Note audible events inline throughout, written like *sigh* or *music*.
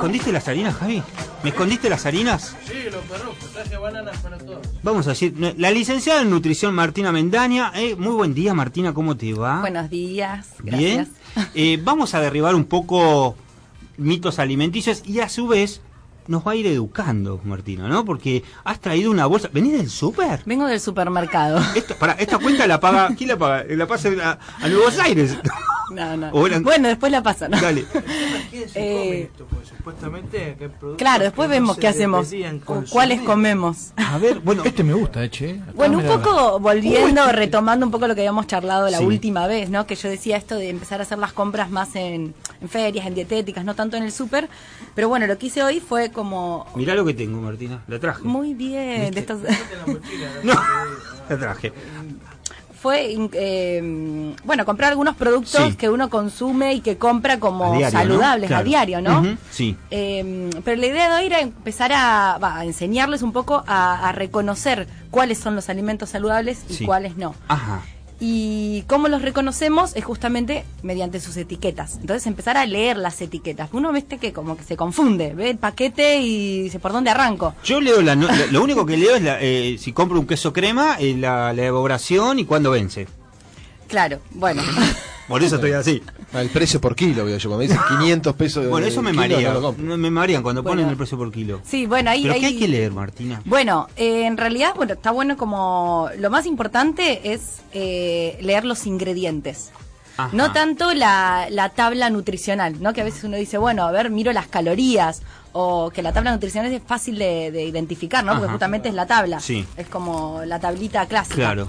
¿Me escondiste las harinas, Javi? ¿Me escondiste las harinas? Sí, los perros, traje bananas para todos. Vamos a decir, la licenciada en nutrición Martina Mendaña. Eh, muy buen día, Martina, ¿cómo te va? Buenos días, Bien. *laughs* Eh, vamos a derribar un poco mitos alimenticios y a su vez nos va a ir educando, Martina, ¿no? Porque has traído una bolsa. ¿Venís del súper? Vengo del supermercado. *laughs* Esta, para, esta cuenta la paga. ¿Quién la paga? La pasa a, a Nuevos Aires. No, no. *laughs* Bueno, después la pasan. ¿no? Dale. Eh, esto? Pues, supuestamente, ¿qué claro, después vemos qué hacemos. O cuáles comemos. A ver, bueno. Este me gusta, eh, che. Bueno, un poco volviendo, retomando un poco lo que habíamos charlado la última vez, ¿no? Que yo decía esto de empezar a hacer las compras más en, en ferias, en dietéticas, no tanto en el súper. Pero bueno, lo que hice hoy fue como. Mirá lo que tengo, Martina. La traje. Muy bien. De estos... *laughs* no, la traje fue, eh, bueno, comprar algunos productos que uno consume y que compra como saludables a diario, ¿no? sí. Eh, pero la idea de hoy era empezar a, enseñarles un poco a, reconocer cuáles son los alimentos saludables y cuáles no. Ajá. Y cómo los reconocemos es justamente mediante sus etiquetas. Entonces empezar a leer las etiquetas. Uno ve que como que se confunde, ve el paquete y dice, ¿por dónde arranco? Yo leo, la, lo único que leo es eh, si compro un queso crema, eh, la, la elaboración y cuándo vence. Claro, bueno. *laughs* Por eso estoy así. El precio por kilo, veo yo. Cuando dicen 500 pesos. Bueno, eso me marea. me marean cuando ponen el precio por kilo. Sí, bueno, ahí. ¿Pero qué hay que leer, Martina? Bueno, eh, en realidad, bueno, está bueno como. Lo más importante es eh, leer los ingredientes. No tanto la, la, tabla nutricional, ¿no? Que a veces uno dice, bueno, a ver, miro las calorías, o que la tabla nutricional es fácil de, identificar, ¿no? Porque justamente es la tabla. Sí. Es como la tablita clásica. Claro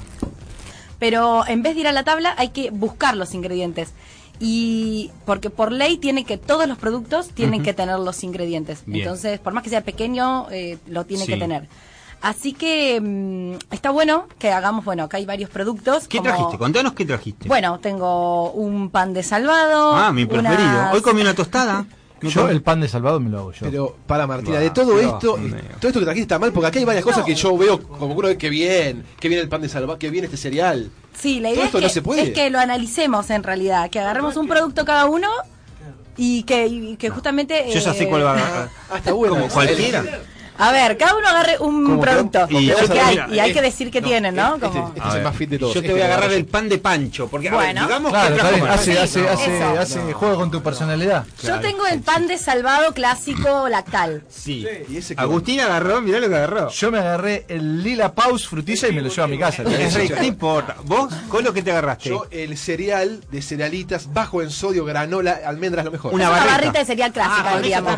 pero en vez de ir a la tabla hay que buscar los ingredientes. Y porque por ley tiene que todos los productos tienen que tener los ingredientes. Entonces, por más que sea pequeño, eh, lo tiene que tener. Así que mm, está bueno que hagamos, bueno, acá hay varios productos. ¿Qué trajiste? Contanos qué trajiste. Bueno, tengo un pan de salvado. Ah, mi preferido. Hoy comí una tostada. Yo el pan de salvado me lo hago yo. Pero, para Martina, de todo esto, todo esto que trajiste está mal, porque acá hay varias cosas que yo veo como uno que bien, que viene el pan de salvado, que viene este cereal. Sí, la idea es que, lo analicemos en realidad, que agarremos un producto cada uno y que, que justamente... Yo ya sé cuál va a agarrar. Hasta bueno. Como cualquiera. A ver, cada uno agarre un producto. Y, hay, y, hay, que decir que tienen, ¿no? Este, este es el más fit de todos. Yo te voy a agarrar el pan de pancho. Porque, bueno, digamos claro, que hace, hace, hace, hace juego con tu personalidad. Yo tengo el pan de salvado clásico *laughs* lactal. Sí. ¿Y ese Agustín agarró, mirá lo que agarró. Yo me agarré el Lila Paus frutilla y me lo llevo a mi casa. No importa. ¿Vos, con lo que te agarraste? Yo el cereal de cerealitas bajo en sodio, granola, almendras, lo mejor. Una, barrita de cereal clásica, ah, diríamos.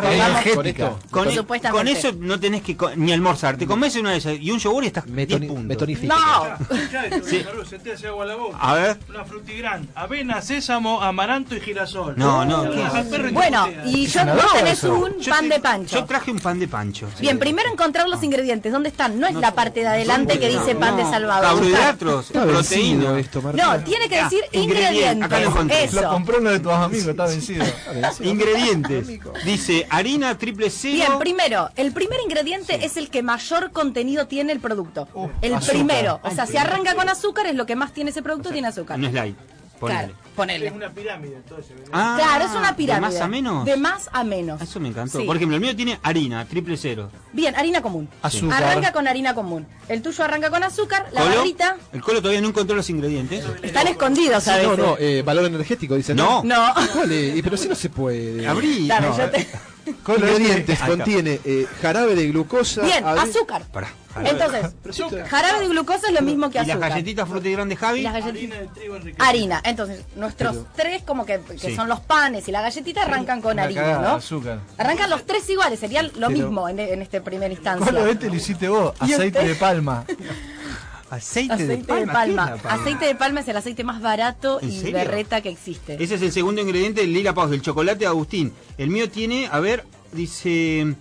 Con eso no tenés que ni almorzar te comes una de esas y un yogur y estás me, puntos. No. sí. agua a la boca. A ver. Una frutigrán, avena, sésamo, amaranto y girasol. No, no. Bueno, y yo, vos tenés un pan de pancho. Yo traje un pan de pancho. Bien, primero encontrar los ingredientes. ¿Dónde están? No es la parte de adelante que dice pan de salvador. Carbohidratos, proteína. No, tiene que decir ingredientes. Eso. Lo compró uno de tus amigos, está vencido. Ingredientes. Dice harina triple cero. Bien, primero, el primer ingrediente es el que mayor contenido tiene el producto. el primero. O sea, si arranca con azúcar, es lo que más tiene ese producto, tiene azúcar. No es light. Claro, ponele. Es una pirámide, entonces. Ah, claro, es una pirámide. ¿De más a menos? De más a menos. Eso me encantó. Por ejemplo, el mío tiene harina, triple cero. Bien, harina común. Azúcar. Arranca con harina común. El tuyo arranca con azúcar, la barrita. El colo todavía no encontró los ingredientes. Están escondidos, ¿sabes? No, no, eh, valor energético, dice. No. No. Pero si no se puede. Abrí. Yo te... *laughs* Con ingredientes contiene eh, jarabe de glucosa. Bien, azúcar. Para. Entonces, jarabe de glucosa es lo mismo que azúcar. ¿Y las galletitas frutigrán Javi? Harina de trigo Harina. Entonces, nuestros tres, como que, que son los panes y la galletita, arrancan con harina, ¿no? Azúcar. Arrancan los tres iguales, sería lo mismo en, en este primer instancia. ¿Cuál este lo hiciste vos? Aceite de palma. *laughs* Aceite, de palma. Aceite de palma es el aceite más barato y berreta que existe. Ese es el segundo ingrediente del Lila Paz, del chocolate de Agustín. El mío tiene, a ver, dice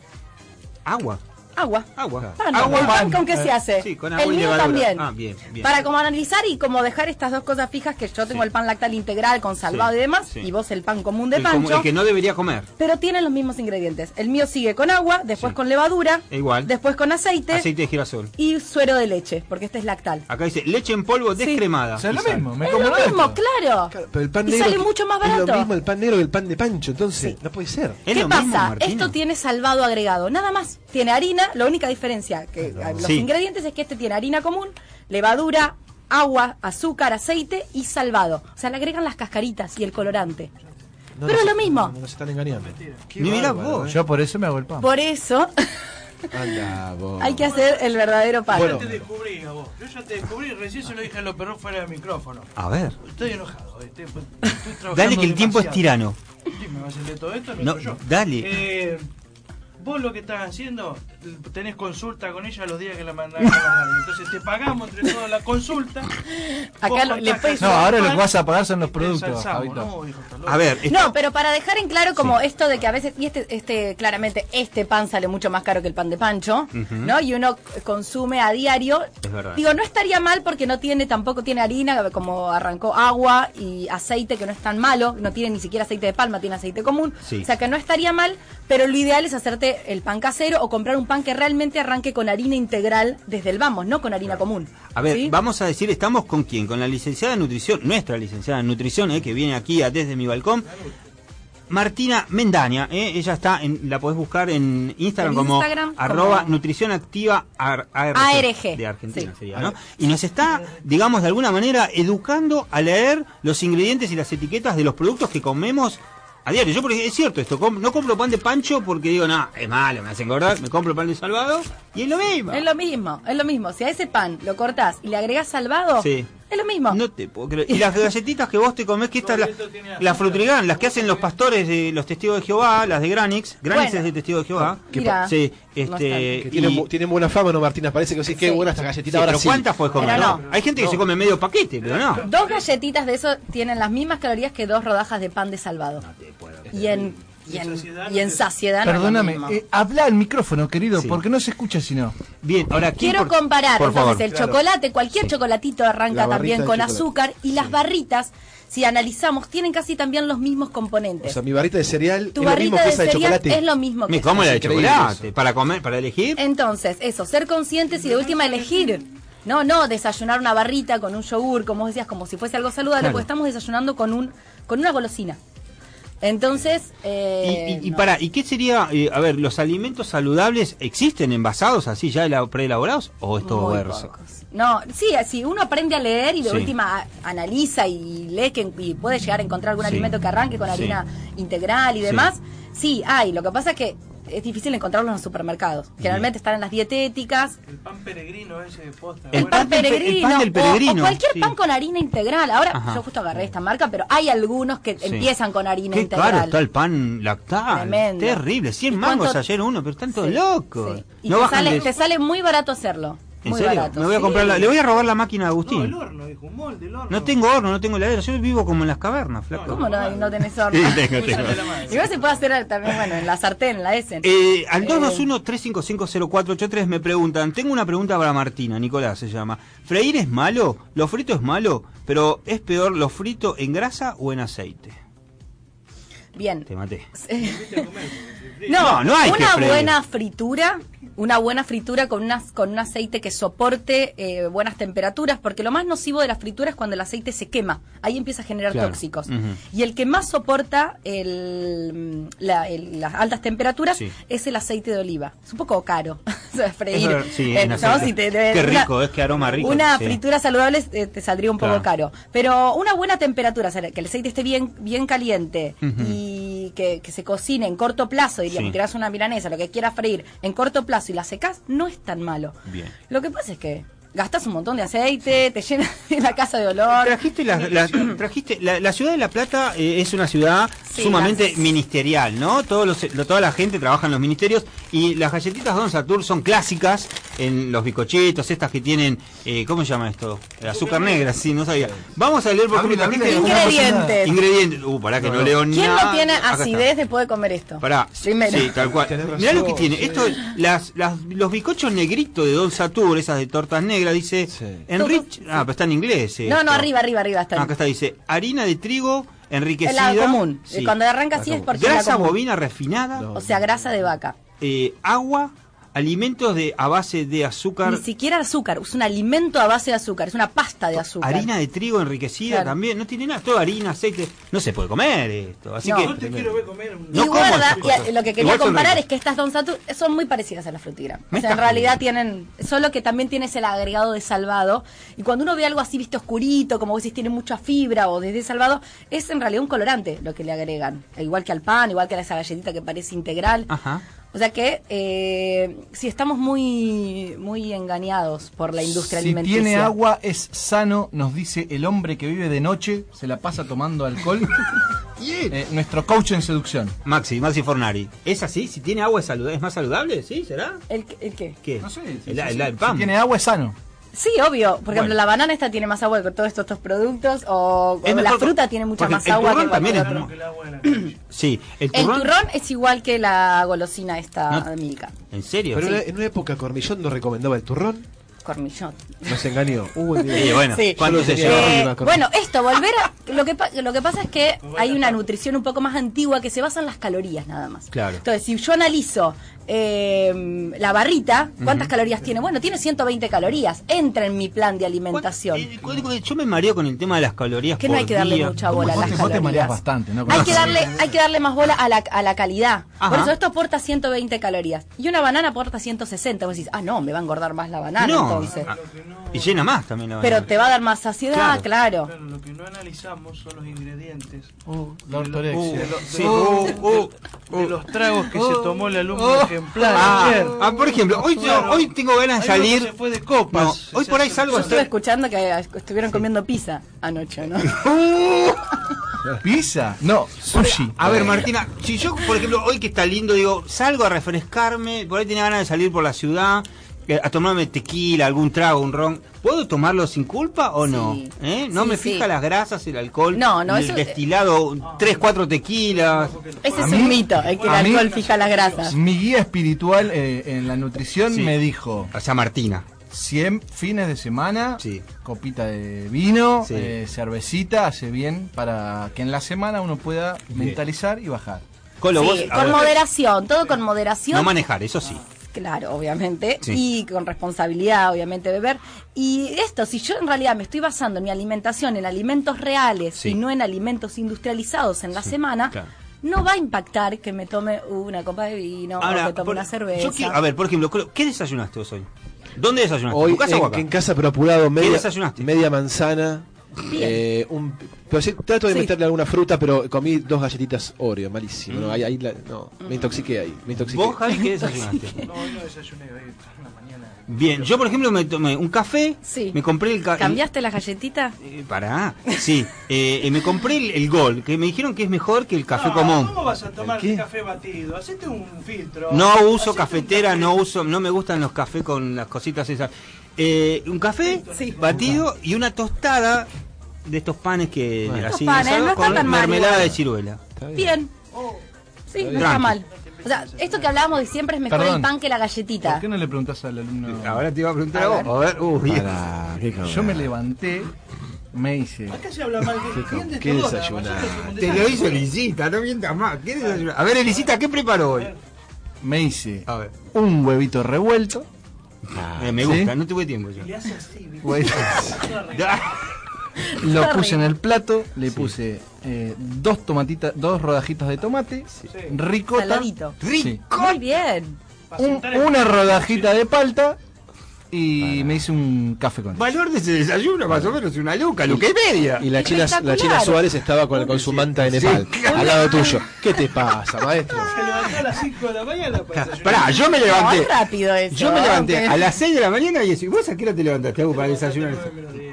agua. Agua. Agua. Pan. Agua, ¿El pan pan. con qué se hace? Sí, con agua el y mío levadura. también. Ah, bien, bien. Para como analizar y como dejar estas dos cosas fijas que yo tengo Sí. el pan lactal integral con salvado Sí, y demás sí. y vos el pan común de el, como- pancho. el que no debería comer. Pero tienen los mismos ingredientes. El mío sigue con agua, después Sí. con levadura, Igual. después con aceite, Aceite de girasol. y suero de leche, porque este es lactal. Acá dice leche en polvo Sí. descremada. O sea, es lo mismo. Me Es como lo esto. mismo, claro. Claro, pero el pan y negro sale que- mucho más Es barato. lo mismo el pan negro que el pan de pancho, entonces Sí. no puede ser. Es ¿Qué pasa? Esto tiene salvado agregado, nada más. Tiene harina, la única diferencia que los Sí. ingredientes es que este tiene harina común, levadura, agua, azúcar, aceite y salvado. O sea, le agregan las cascaritas y el colorante. No, Pero no, es lo mismo. No, nos están engañando. Ni bárbaro, vos. ¿eh? Yo por eso me hago el pan. Por eso *laughs* Anda, vos. hay que hacer el verdadero pan. Bueno. Yo te descubrí a vos. Yo ya te descubrí, recién se lo dije a los perros fuera del micrófono. A ver. Estoy enojado. Estoy, estoy trabajando Dale que el tiempo es demasiado. tirano. Sí, me va a hacer de todo esto, no, yo. dale. Eh, vos lo que estás haciendo, tenés consulta con ella los días que la mandan a la radio. Entonces te pagamos entre todos la consulta. *laughs* Acá lo- le No, ahora lo que vas a pagar son los productos. No, hijo. A ver. esto- No, pero para dejar en claro como esto de que a veces, y este, este, claramente, este pan sale mucho más caro que el pan de pancho, ¿no? Y uno consume a diario. Es verdad. Digo, no estaría mal porque no tiene, tampoco tiene harina, como arrancó agua y aceite, que no es tan malo, no tiene ni siquiera aceite de palma, tiene aceite común. Sí. O sea que no estaría mal, pero lo ideal es hacerte el pan casero o comprar un pan que realmente arranque con harina integral desde el vamos, no con harina común. A ver, ¿Sí? vamos a decir, ¿estamos con quién? Con la licenciada en nutrición, nuestra licenciada en nutrición, eh, que viene aquí a desde mi balcón. Martina Mendaña, eh, ella está, en, la podés buscar en Instagram En como Instagram como- arroba nutrición activa ar- ARG, ARG, de Argentina sí. sería, ¿no? Y nos está, digamos, de alguna manera educando a leer los ingredientes y las etiquetas de los productos que comemos a diario. Yo, porque es cierto esto, com- no compro pan de pancho porque digo, no, es malo, me hace engordar, me compro pan de salvado y es lo mismo. Es lo mismo, es lo mismo. Si a ese pan lo cortás y le agregás salvado, Sí. Es lo mismo. No te puedo creer. Y las galletitas que vos te comés, que estas, las. Frutrigan, las que hacen los pastores de los testigos de Jehová, las de Granix. Granix Bueno. es de testigo de Jehová. Mira, Sí, este. Que tienen, bu- tienen buena fama, ¿no, Martina? Parece que sí, qué Sí. buena esta sí, galletita. Ahora pero sí. ¿cuántas puedes comer? No? no. Hay gente que se come medio paquete, pero no. Dos galletitas de eso tienen las mismas calorías que dos rodajas de pan de salvado. Y en, y en, saciedad y en Perdóname, eh, habla al micrófono, querido, Sí. porque no se escucha si no. Bien, ahora ¿quién Quiero por- comparar, Por entonces favor. el chocolate, cualquier chocolatito arranca barrita también con azúcar y las barritas, si analizamos, tienen casi también los mismos O componentes. sea, mi barrita de cereal tu es lo mismo barrita que de esa de cereal chocolate. es lo mismo que esa. la de chocolate. Para comer, para elegir. Entonces, eso, ser conscientes y de última elegir. No, no, desayunar una barrita con un yogur, como vos decías, como si fuese algo saludable, Claro. porque estamos desayunando con un con una golosina. Entonces, Y, eh, y, y no. para, ¿y qué sería? eh, a ver, ¿los alimentos saludables existen envasados así ya ela- preelaborados? ¿O es todo Muy verso? pocos. No, sí, si uno aprende a leer y de Sí. última analiza y lee que, y puede llegar a encontrar algún Sí. alimento que arranque con Sí. harina integral y demás, sí, hay. Lo que pasa es que es difícil encontrarlos en los supermercados. Generalmente están en las dietéticas. El pan peregrino ese de posta. El pan pan del pe- el peregrino, pan del o- peregrino, o, cualquier sí. pan con harina integral. Ahora, Ajá. yo justo agarré esta marca, pero hay algunos que Sí. empiezan con harina Qué integral. caro está el pan lactal. Tremendo. Terrible. 100 ¿Y mangos cuánto- ayer uno, pero están todos Sí, locos. sí. Y No te, sale, de- te sale muy barato hacerlo. ¿En muy serio? barato. Me voy a sí. comprar la- Le voy a robar la máquina a No, el Agustín. horno, dijo, un molde, el horno. No tengo horno, no tengo heladera. Yo vivo como en las cavernas, flaco. ¿Cómo no, no tenés horno? Sí, tengo. Igual se puede hacer también, bueno, en la sartén, en la Essen. Eh, al 221-355-0483 me preguntan, tengo una pregunta para Martina, Nicolás se llama. ¿Freír es malo? ¿Lo frito es malo? Pero ¿es peor lo frito en grasa o en aceite? Bien. Te maté. No, No, no hay una buena fritura, una buena fritura con, unas, con un aceite que soporte eh, buenas temperaturas, porque lo más nocivo de la fritura es cuando el aceite se quema, ahí empieza a generar Claro. tóxicos. Y el que más soporta el, la- el- las altas temperaturas Sí. es el aceite de oliva. Es un poco caro *laughs* freír. Es ver- sí, Eh, en ¿no? aceite. Si te- te- Qué una- rico, es que aroma rico. Una sí. fritura saludable eh, te saldría un poco Claro. caro. Pero una buena temperatura, o sea, que el aceite esté bien, bien caliente y que, que se cocine en corto plazo, diríamos, Sí. tirás una milanesa, lo que quieras freír, en corto plazo y la secás, no es tan malo. Bien. Lo que pasa es que gastas un montón de aceite, te llenas *laughs* la casa de olor. Trajiste la, la- *clears throat* trajiste la, la ciudad de La Plata eh, es una ciudad Sí, sumamente gracias. ministerial, ¿no? Todos los, lo- toda la gente trabaja en los ministerios y las galletitas Don Satur son clásicas en los bicochitos, estas que tienen, eh, ¿cómo se llama esto? Eh, azúcar negra, sí, no sabía. Vamos a leer por Abrí, ejemplo. Ingredientes. Ingredientes. Uh, pará que no, leo ¿Quién nada. no tiene acidez después de comer esto? Pará, Primero. sí, tal cual. Mirá lo que tiene. sí. Esto, las, las, los bizcochos negritos de Don Satur, esas de tortas negras, dice Sí. Enrich. Ah, pero está en inglés. No, esto. no, arriba, arriba, arriba está. Ah, acá está, dice harina de trigo enriquecida. la común. Sí. Cuando arranca así es porque Grasa común. bovina refinada, No. O sea, grasa de vaca. eh, agua, alimentos de a base de azúcar, Ni siquiera azúcar, es un alimento a base de azúcar, es una pasta de azúcar. harina de trigo enriquecida Claro. también. No tiene nada, todo harina, aceite. No se puede comer esto. Así No. que. Yo te quiero ver comer un... No y como guarda, y lo que quería Igual comparar es que estas Don son muy parecidas a la frutira. O sea, en realidad tienen, solo que también tienes el agregado de salvado. Y cuando uno ve algo así, viste, oscurito, como vos decís, tiene mucha fibra o desde salvado, es en realidad un colorante lo que le agregan. Igual que al pan, igual que a esa galletita que parece integral. Ajá. O sea que eh, sí estamos muy muy engañados por la industria Si alimenticia. tiene agua es sano, nos dice el hombre que vive de noche, se la pasa tomando alcohol. *laughs* Eh, nuestro coach en seducción. Maxi, Maxi Fornari. ¿Es así? Si tiene agua es, saludable, es más saludable, ¿sí? ¿Será? ¿El, el qué? ¿Qué? No sé, si- el, si- el- si- el pan. si tiene agua es sano. Sí, obvio. Por Bueno. ejemplo, la banana esta tiene más agua que todos estos, estos productos. O, Es o la fruta tiene mucha más el agua que turrón también es otro. el. *clears throat* Sí, el El turrón. turrón es igual que la golosina esta No. de Milka. ¿En serio? Pero Sí. en una- época Cornillón nos recomendaba el turrón. Cornillot. Nos engañó. *laughs* Uy. Sí, bueno, Sí. Eh, bueno, esto, volver a... Lo que, lo que pasa es que hay una nutrición un poco más antigua que se basa en las calorías nada más. Claro. Entonces, si yo analizo eh, la barrita, ¿cuántas calorías tiene? Bueno, tiene 120 calorías. Entra en mi plan de alimentación. Eh, Yo me mareo con el tema de las calorías Que no hay que darle día. mucha bola a las vos te mareas calorías. bastante, ¿no? Hay que darle, hay que darle más bola a la, a la calidad. Ajá. Por eso esto aporta 120 calorías. Y una banana aporta 160. Vos decís, ah, no, me va a engordar más la banana No, entonces. ah, y llena más también la Pero banana. te va a dar más saciedad, Claro. lo que no analizamos son los ingredientes. la de, lo- ortorexia. de lo- de Sí. lo- Uh, uh, de los tragos que se tomó el alumno oh. Ejemplar Ah, ayer. ah, por ejemplo, hoy, Claro. hoy tengo ganas de salir. se fue de copas. No, hoy por ahí salgo Yo a estuve hacer. escuchando que estuvieron comiendo pizza anoche, ¿no? *laughs* ¿Pizza? No, sushi. A ver, Martina, si yo, por ejemplo, hoy que está lindo, digo, salgo a refrescarme, por ahí tenía ganas de salir por la ciudad, a tomarme tequila, algún trago, un ron, ¿puedo tomarlo sin culpa o no? Sí. ¿Eh? ¿No Sí, me sí. fija las grasas, el alcohol? No, no, el eso- destilado, tres, cuatro tequilas. Ese es mí- un mito, el que el mí- alcohol fija las grasas. Mi guía espiritual eh, en la nutrición Sí. me dijo O sea, Martina. 100 fines de semana, Sí. copita de vino, Sí. eh, cervecita, hace bien para que en la semana uno pueda mentalizar y bajar. Colo, Sí, vos, con ver, moderación, todo con moderación. no manejar, eso sí. Claro, obviamente. Sí. Y con responsabilidad, obviamente, beber. Y esto, si yo en realidad me estoy basando en mi alimentación en alimentos reales Sí. y no en alimentos industrializados en la Sí, semana, claro. no va a impactar que me tome una copa de vino o que tome por- una cerveza. yo quiero- a ver, por ejemplo, ¿qué desayunaste vos hoy? ¿Dónde desayunaste? Hoy ¿En tu casa o en, acá? en casa, pero apurado, media, desayunaste? media manzana. Eh, un, pero sí, trato de Sí. meterle alguna fruta, pero comí dos galletitas Oreo, malísimo. No, ahí, ahí la- no, me intoxiqué ahí. Me intoxiqué. ¿Vos, Javi, qué *laughs* desayunaste? No, hoy no desayuné, hoy una mañana. Bien, yo por ejemplo me tomé un café, Sí. me compré el... ca- ¿Cambiaste la galletita? Eh, pará, sí, eh, eh, me compré el, el Gol, que me dijeron que es mejor que el café No, común. ¿Cómo vas a tomar ¿Qué? café batido? Hacete un filtro. No uso cafetera, café. no uso, no me gustan los cafés con las cositas esas. Eh, un café Sí. batido y una tostada de estos panes que Bueno. así panes, no con tan mermelada de ciruela. Está bien. Bien. Sí, no está mal. O sea, esto que hablábamos de siempre es mejor Perdón. el pan que la galletita. ¿Por qué no le preguntás al alumno? Ahora te iba a preguntar A vos. A ver, qué cabrón. Yo me levanté, me hice Acá se habla mal de ¿Qué, qué un Te lo hizo Elisita, no mientas más. ¿Qué desayuno? A ver, Elisita, ¿qué preparó hoy? me hice A ver. un huevito revuelto. Eh, me ¿Sí? gusta, no tuve tiempo yo. Y le hace así. *laughs* *laughs* Lo puse en el plato, le puse eh, dos tomatitas, dos rodajitas de tomate, ricota, Saladito. Muy bien. Un- una rodajita de palta y me hice un café con él. Valor de ese desayuno, más o menos, una luca, luca y media. Y la China, la China. Suárez estaba con, con su manta de Nepal, al lado tuyo. ¿Qué te pasa, maestro? Se levantó a las 5 de la mañana para desayunar. Pará, yo me levanté. rápido eso. Yo me levanté a las 6 de la mañana y decís, ¿vos a qué hora te levantaste Agus, para desayunar?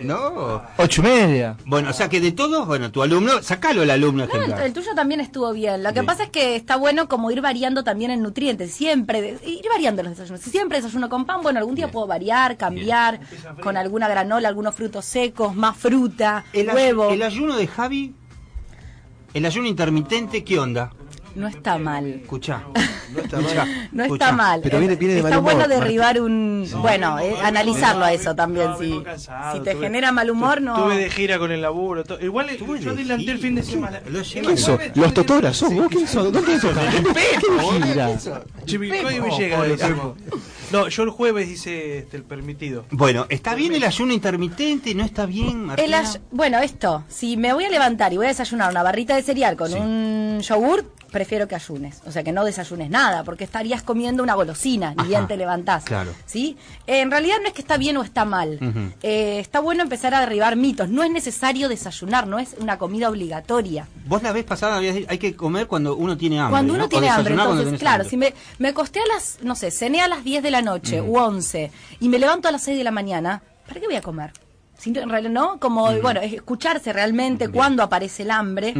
No. Ocho y media. Bueno, o sea que de todos, bueno, tu alumno, sacalo al alumno No, el, ejemplar. el tuyo también estuvo bien. Lo que pasa es que está bueno como ir variando también en nutrientes. Siempre, de- ir variando los desayunos. Si siempre desayuno con pan, bueno, algún día puedo variar, cambiar con alguna granola, algunos frutos secos, más fruta, El, ay- huevo. el ayuno de Javi, el ayuno intermitente, ¿qué onda? No está mal. Escuchá. *laughs* No está mal. No está mal. Pero viene- viene de está mal humor, bueno Martín. derribar un... bueno, eh, analizarlo a eso también. No, Si, vengo cansado, si te tuve- genera mal humor, no... Tuve de gira con el laburo. to- Igual Tuve yo de adelanté el fin de semana. ¿Quién sos? ¿Los Totoras sos? ¿Vos quién sos? ¿Dónde sos? ¿Qué gira? Chivilcoy y Villegas. No, yo el jueves hice este, el permitido. Bueno, ¿está bien el ayuno intermitente? ¿No está bien, El Martina? ay- bueno, esto, si me voy a levantar y voy a desayunar una barrita de cereal con Sí. un yogur, prefiero que ayunes. O sea, que no desayunes nada, porque estarías comiendo una golosina, ni bien te levantás. claro. ¿Sí? Eh, en realidad no es que está bien o está mal. Eh, está bueno empezar a derribar mitos. No es necesario desayunar, no es una comida obligatoria. Vos la vez pasada habías dicho, hay que comer cuando uno tiene hambre. Cuando ¿no? uno tiene hambre, entonces, claro, hambre. si me, me acosté a las, no sé, cené a las 10 de la noche u 11 y me levanto a las 6 de la mañana, ¿para qué voy a comer? No- en realidad, ¿no? Como, bueno, es escucharse realmente Bien. cuándo aparece el hambre.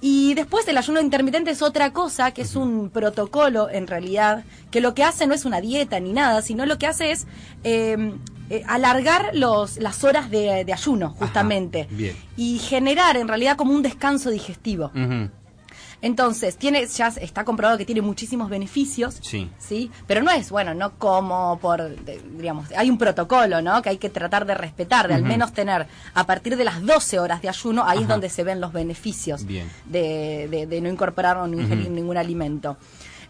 Y después el ayuno intermitente es otra cosa, que es un protocolo en realidad, que lo que hace no es una dieta ni nada, sino lo que hace es eh, eh, alargar los, las horas de, de ayuno, justamente. bien. Y generar en realidad como un descanso digestivo. Entonces, tiene, ya está comprobado que tiene muchísimos beneficios. Sí. ¿sí? Pero no es, bueno, no como por, de- digamos, hay un protocolo, ¿no? Que hay que tratar de respetar, de al menos tener a partir de las 12 horas de ayuno, ahí es donde se ven los beneficios de, de- de no incorporar o no ingerir Ujú. ningún alimento.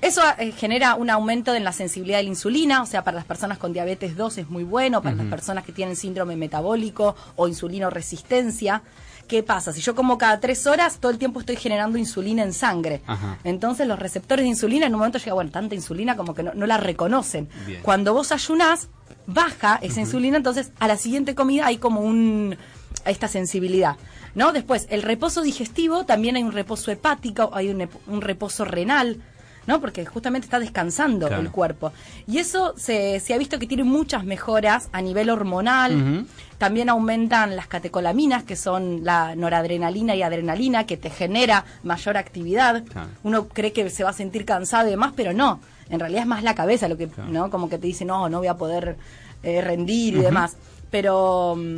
Eso eh, genera un aumento en la sensibilidad de la insulina, o sea, para las personas con diabetes 2 es muy bueno, para las personas que tienen síndrome metabólico o insulinoresistencia. ¿Qué pasa? Si yo como cada tres horas, todo el tiempo estoy generando insulina en sangre. Ajá. Entonces los receptores de insulina en un momento llega, bueno, tanta insulina como que no, no la reconocen. Bien. Cuando vos ayunás, baja esa insulina, entonces a la siguiente comida hay como un esta sensibilidad. ¿No? Después, el reposo digestivo, también hay un reposo hepático, hay un reposo renal, ¿no? Porque justamente está descansando Claro. el cuerpo. Y eso se, se ha visto que tiene muchas mejoras a nivel hormonal. También aumentan las catecolaminas, que son la noradrenalina y adrenalina, que te genera mayor actividad. Claro. Uno cree que se va a sentir cansado y demás, pero no. En realidad es más la cabeza lo que, Claro. ¿no? Como que te dice, no, no voy a poder eh, rendir y demás. Pero mm,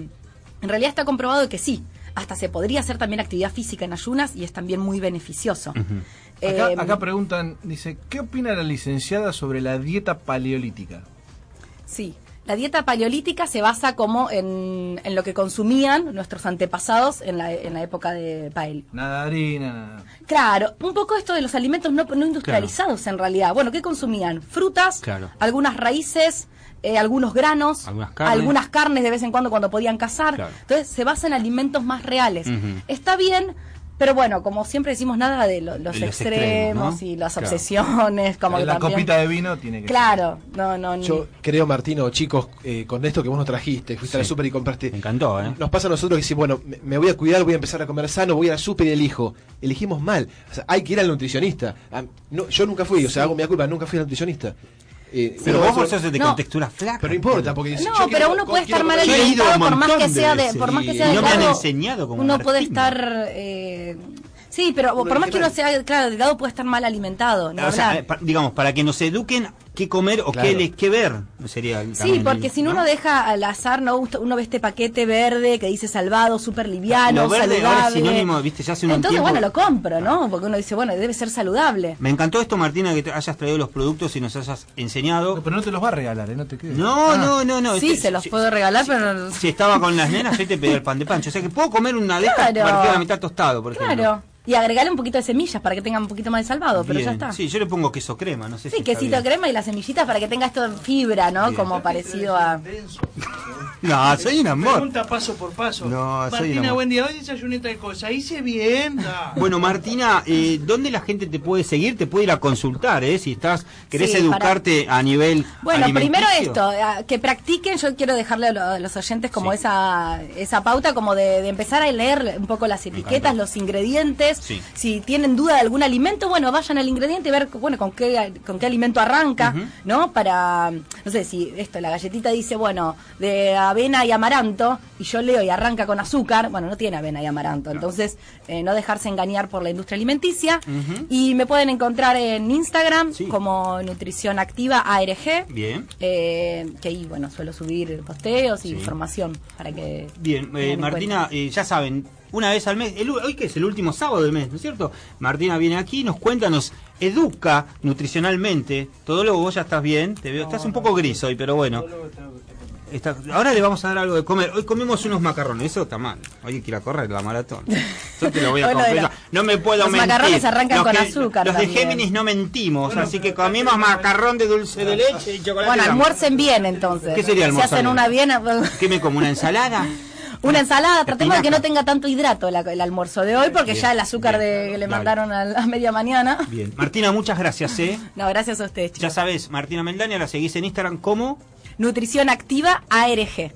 en realidad está comprobado que sí. Hasta se podría hacer también actividad física en ayunas y es también muy beneficioso. Acá, Eh, acá preguntan, dice, ¿qué opina la licenciada sobre la dieta paleolítica? Sí, la dieta paleolítica se basa como en, en lo que consumían nuestros antepasados en la, en la época de Pael. Nada de harina, nada. Claro, un poco esto de los alimentos no, no industrializados en realidad. Bueno, ¿qué consumían? Frutas, Claro. algunas raíces, eh, algunos granos, Algunas carnes. algunas carnes de vez en cuando cuando podían cazar. Claro. Entonces se basa en alimentos más reales. Está bien, pero bueno, como siempre decimos, nada de lo- los, De los extremos, extremos, ¿no? y las Claro. obsesiones. Como que la también- copita de vino tiene que Claro, no, no, ni- Yo creo, Martino, chicos, eh, con esto que vos nos trajiste, fuiste a la Sí. super y compraste. Me encantó, ¿eh? Nos pasa a nosotros que decimos, bueno, me, me voy a cuidar, voy a empezar a comer sano, voy a la super y elijo. Elegimos mal. O sea, hay que ir al nutricionista. Ah, no, yo nunca fui, o sea, hago mi culpa, nunca fui al nutricionista. Eh, Pero vos sos de No. contextura flaca. Pero no importa, porque No, yo quiero- pero uno puede estar mal alimentado por más que de sea de, por más que y sea no me han enseñado como uno puede estar eh, sí, pero por más que uno sea claro delgado puede estar mal alimentado, ni O sea, eh, digamos, para que nos eduquen qué comer o Claro. qué, le- qué ver. Sería el- Sí, porque el- si no ¿no? uno deja al azar, no gusta- uno ve este paquete verde que dice salvado, súper liviano, Lo verde saludable. ahora es sinónimo, viste, ya hace un Entonces, tiempo- bueno, lo compro, ¿no? Porque uno dice, bueno, debe ser saludable. Me encantó esto, Martina, que te hayas traído los productos y nos hayas enseñado. No, pero no te los va a regalar, ¿eh? No te quedes. No, no, no, no. Sí, este- se los si- puedo regalar, pero Si estaba con las nenas, hoy te pedí el pan de pancho. O sea que puedo comer una de estas Claro. partido a la mitad tostado, por ejemplo. claro. Y agregarle un poquito de semillas para que tenga un poquito más de salvado, pero ya está. Sí, yo le pongo queso crema, no sé Sí, si está quesito bien. crema y las semillitas para que tenga esto en fibra, ¿no? Bien. Como parecido a... No, soy un amor. Pregunta paso por paso. No, soy un Martina, amor. buen día. Hoy desayuné tal cosa. Hice bien. da. Bueno, Martina, eh, ¿dónde la gente te puede seguir? Te puede ir a consultar, ¿eh? Si estás, querés Sí, educarte a nivel Bueno, primero esto, eh, que practiquen, yo quiero dejarle a lo- a los oyentes como Sí. esa, esa pauta, como de, de empezar a leer un poco las etiquetas, los ingredientes. Sí. Si tienen duda de algún alimento, bueno, vayan al ingrediente y ver, bueno, con qué, con qué alimento arranca. ¿no? Para, no sé, si esto, la galletita dice, bueno, de avena y amaranto, y yo leo y arranca con azúcar, bueno, no tiene avena y amaranto. Entonces, eh, no dejarse engañar por la industria alimenticia. Y me pueden encontrar en Instagram Sí. como Nutrición Activa ARG. Bien. Eh, que ahí, bueno, suelo subir posteos y Sí. información para que... Bien, eh, Martina, eh, ya saben, una vez al mes, el, hoy que es el último sábado del mes, ¿no es cierto? Martina viene aquí, nos cuenta, nos educa nutricionalmente. Todo lo vos ya estás bien, te veo, estás un poco gris hoy, pero bueno. Está- ahora le vamos a dar algo de comer. Hoy comimos unos macarrones, eso está mal. Hoy hay que ir a correr la maratón. Yo te lo voy a *laughs* confesar. No me puedo Los mentir. macarrones arrancan Los con que- azúcar Los de. Géminis no mentimos, Bueno, así que comimos macarrón de dulce de leche y chocolate. Bueno, almuercen bien entonces. ¿Qué sería Si almorzar hacen bien? una bien... ¿Qué me como? ¿Una ensalada? *laughs* Una ensalada, tratemos de que no tenga tanto hidrato la- el almuerzo de hoy, porque Bien, ya el azúcar bien, de, que le dale. mandaron a, la media mañana. Bien. Martina, muchas gracias, ¿eh? *laughs* No, gracias a ustedes, Ya chicos. sabes, Martina Meldaña, la seguís en Instagram como Nutrición Activa ARG.